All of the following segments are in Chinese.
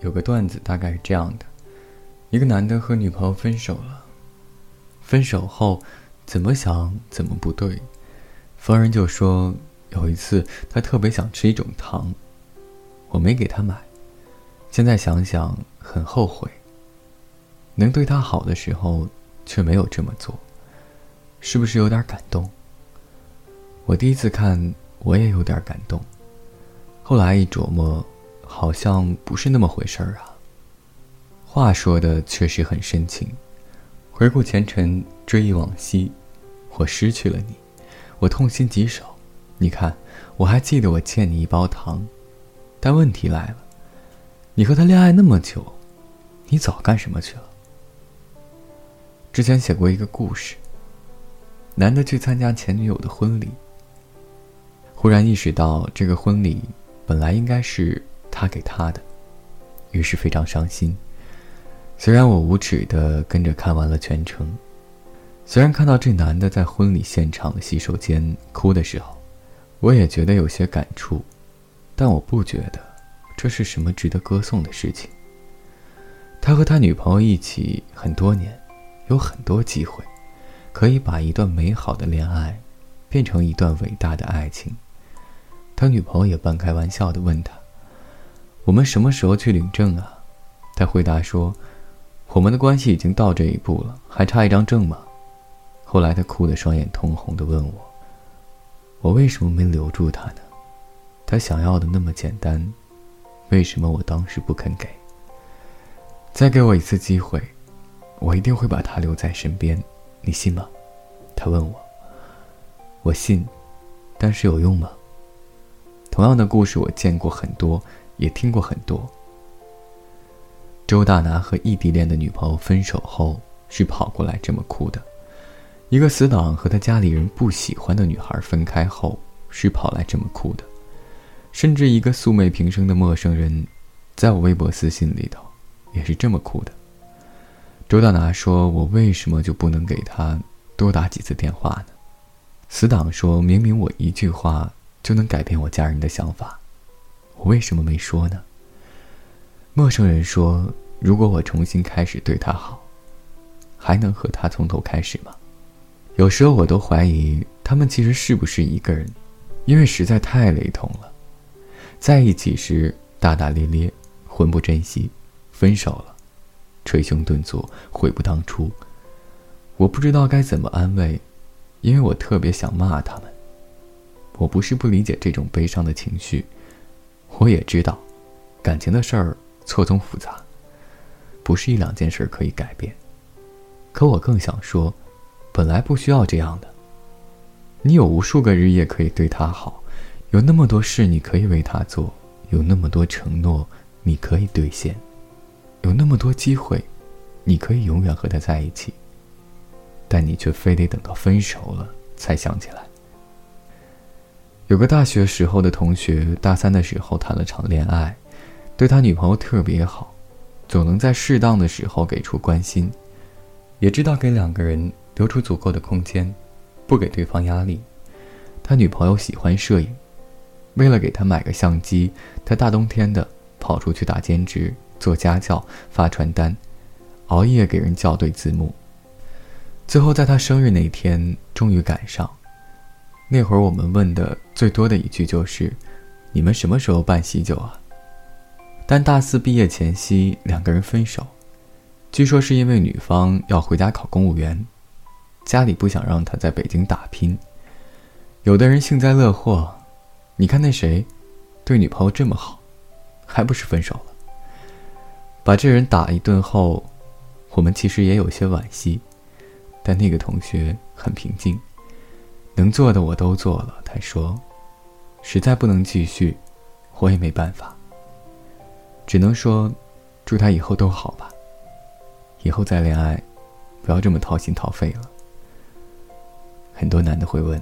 有个段子，大概是这样的：一个男的和女朋友分手了，分手后怎么想怎么不对。逢人就说有一次他特别想吃一种糖，我没给他买，现在想想很后悔。能对他好的时候却没有这么做，是不是有点感动？我第一次看我也有点感动，后来一琢磨。好像不是那么回事儿啊。话说的确实很深情，回顾前尘，追忆往昔，我失去了你，我痛心疾首。你看，我还记得我欠你一包糖，但问题来了，你和他恋爱那么久，你早干什么去了？之前写过一个故事，男的去参加前女友的婚礼，忽然意识到这个婚礼本来应该是。他给他的，于是非常伤心。虽然我无耻的跟着看完了全程，虽然看到这男的在婚礼现场的洗手间哭的时候，我也觉得有些感触，但我不觉得这是什么值得歌颂的事情。他和他女朋友一起很多年，有很多机会，可以把一段美好的恋爱变成一段伟大的爱情。他女朋友也半开玩笑的问他。我们什么时候去领证啊？他回答说：“我们的关系已经到这一步了，还差一张证吗？”后来他哭得双眼通红的问我：“我为什么没留住他呢？他想要的那么简单，为什么我当时不肯给？再给我一次机会，我一定会把他留在身边，你信吗？”他问我：“我信，但是有用吗？”同样的故事我见过很多。也听过很多。周大拿和异地恋的女朋友分手后是跑过来这么哭的，一个死党和他家里人不喜欢的女孩分开后是跑来这么哭的，甚至一个素昧平生的陌生人，在我微博私信里头也是这么哭的。周大拿说：“我为什么就不能给他多打几次电话呢？”死党说：“明明我一句话就能改变我家人的想法。”我为什么没说呢？陌生人说：“如果我重新开始对他好，还能和他从头开始吗？”有时候我都怀疑他们其实是不是一个人，因为实在太雷同了。在一起时大大咧咧，魂不珍惜；分手了，捶胸顿足，悔不当初。我不知道该怎么安慰，因为我特别想骂他们。我不是不理解这种悲伤的情绪。我也知道，感情的事儿错综复杂，不是一两件事可以改变。可我更想说，本来不需要这样的。你有无数个日夜可以对他好，有那么多事你可以为他做，有那么多承诺你可以兑现，有那么多机会，你可以永远和他在一起。但你却非得等到分手了才想起来。有个大学时候的同学，大三的时候谈了场恋爱，对他女朋友特别好，总能在适当的时候给出关心，也知道给两个人留出足够的空间，不给对方压力。他女朋友喜欢摄影，为了给他买个相机，他大冬天的跑出去打兼职、做家教、发传单，熬夜给人校对字幕。最后在他生日那天，终于赶上。那会儿我们问的最多的一句就是：“你们什么时候办喜酒啊？”但大四毕业前夕，两个人分手，据说是因为女方要回家考公务员，家里不想让他在北京打拼。有的人幸灾乐祸，你看那谁，对女朋友这么好，还不是分手了？把这人打一顿后，我们其实也有些惋惜，但那个同学很平静。能做的我都做了，他说：“实在不能继续，我也没办法。只能说，祝他以后都好吧。以后再恋爱，不要这么掏心掏肺了。”很多男的会问：“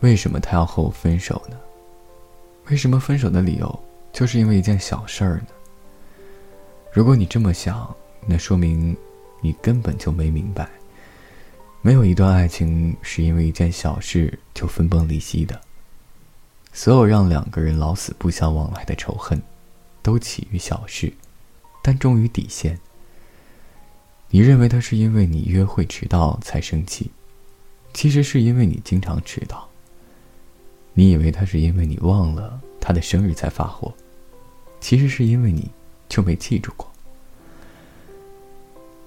为什么他要和我分手呢？为什么分手的理由就是因为一件小事儿呢？”如果你这么想，那说明你根本就没明白。没有一段爱情是因为一件小事就分崩离析的。所有让两个人老死不相往来的仇恨，都起于小事，但终于底线。你认为他是因为你约会迟到才生气，其实是因为你经常迟到。你以为他是因为你忘了他的生日才发火，其实是因为你就没记住过。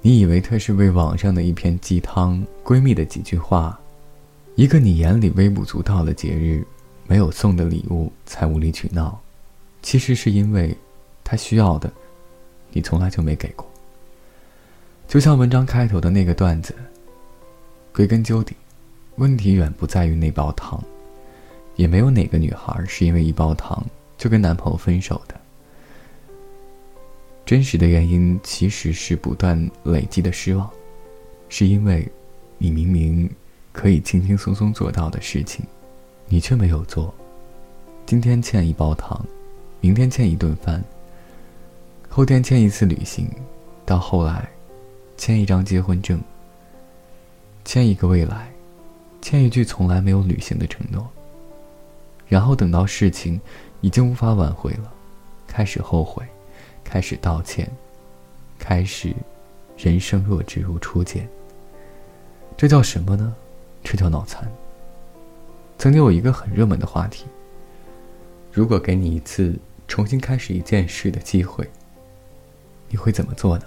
你以为他是为网上的一篇鸡汤、闺蜜的几句话、一个你眼里微不足道的节日没有送的礼物才无理取闹，其实是因为他需要的，你从来就没给过。就像文章开头的那个段子，归根究底，问题远不在于那包糖，也没有哪个女孩是因为一包糖就跟男朋友分手的。真实的原因其实是不断累积的失望，是因为，你明明可以轻轻松松做到的事情，你却没有做。今天欠一包糖，明天欠一顿饭，后天欠一次旅行，到后来，欠一张结婚证，欠一个未来，欠一句从来没有履行的承诺。然后等到事情已经无法挽回了，开始后悔。开始道歉，开始，人生若只如初见。这叫什么呢？这叫脑残。曾经有一个很热门的话题：如果给你一次重新开始一件事的机会，你会怎么做呢？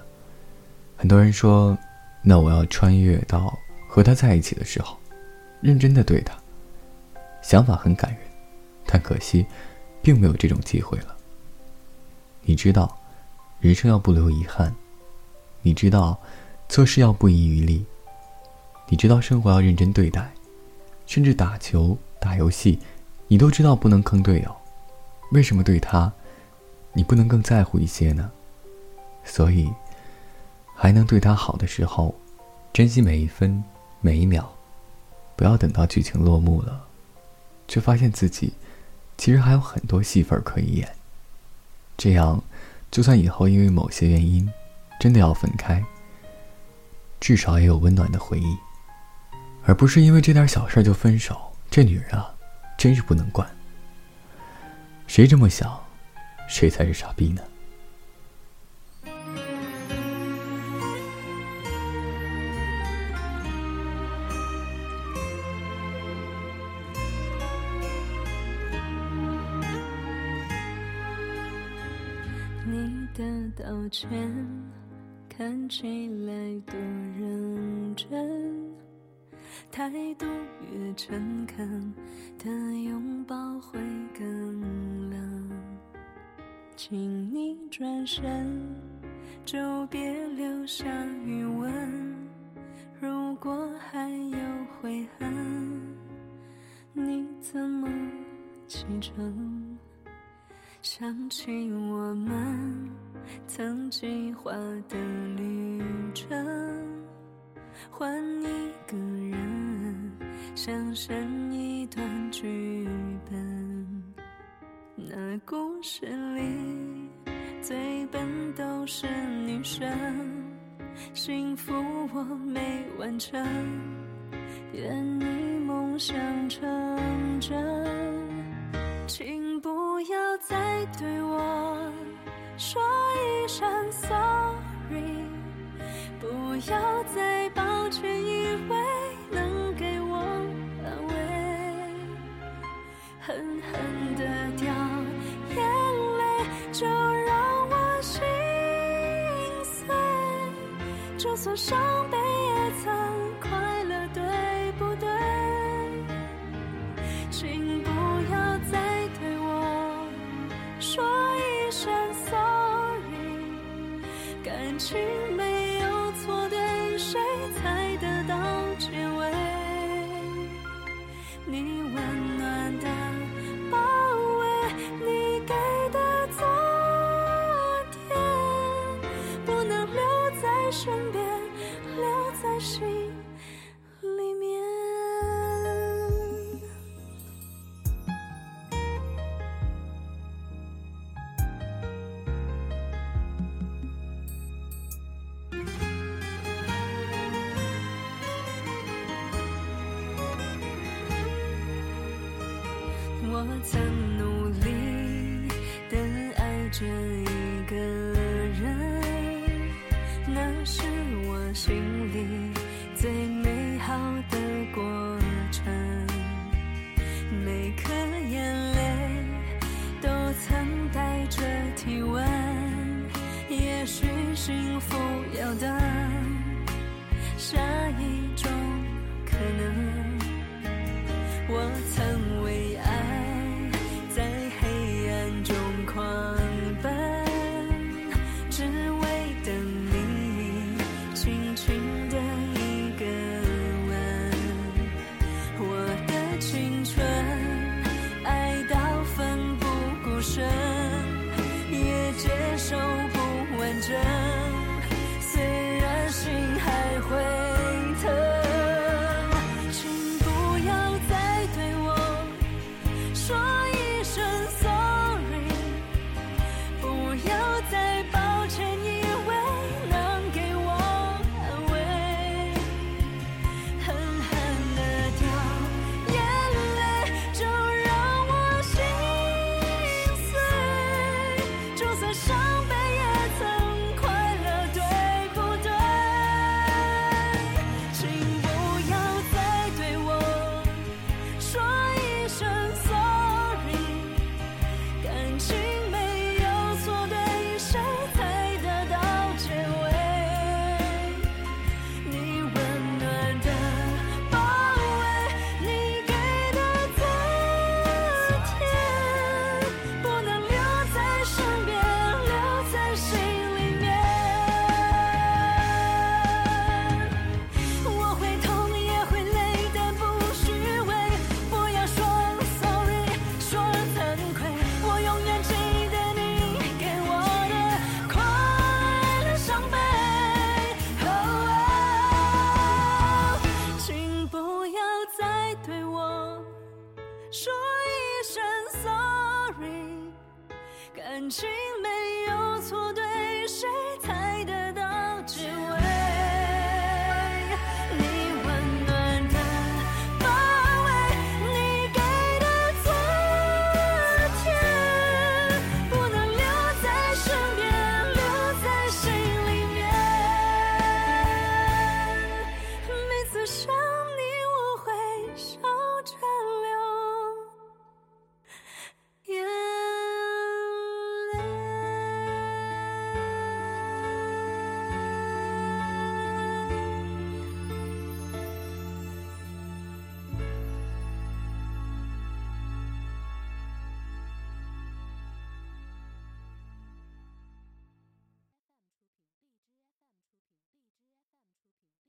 很多人说：“那我要穿越到和他在一起的时候，认真的对他。”想法很感人，但可惜，并没有这种机会了。你知道。人生要不留遗憾，你知道，做事要不遗余力，你知道生活要认真对待，甚至打球、打游戏，你都知道不能坑队友。为什么对他，你不能更在乎一些呢？所以，还能对他好的时候，珍惜每一分每一秒，不要等到剧情落幕了，却发现自己其实还有很多戏份可以演。这样。就算以后因为某些原因，真的要分开，至少也有温暖的回忆，而不是因为这点小事就分手。这女人啊，真是不能惯。谁这么想，谁才是傻逼呢？的道歉看起来多认真，态度越诚恳的拥抱会更冷。请你转身，就别留下余温。如果还有悔恨，你怎么启程？想起我们曾计划的旅程，换一个人，想象一段剧本。那故事里最笨都是女生，幸福我没完成，愿你梦想成真。请不要再对我说一声 sorry，不要再抱歉，以为能给我安慰，狠狠的掉眼泪，就让我心碎，就算伤悲曾努力的爱着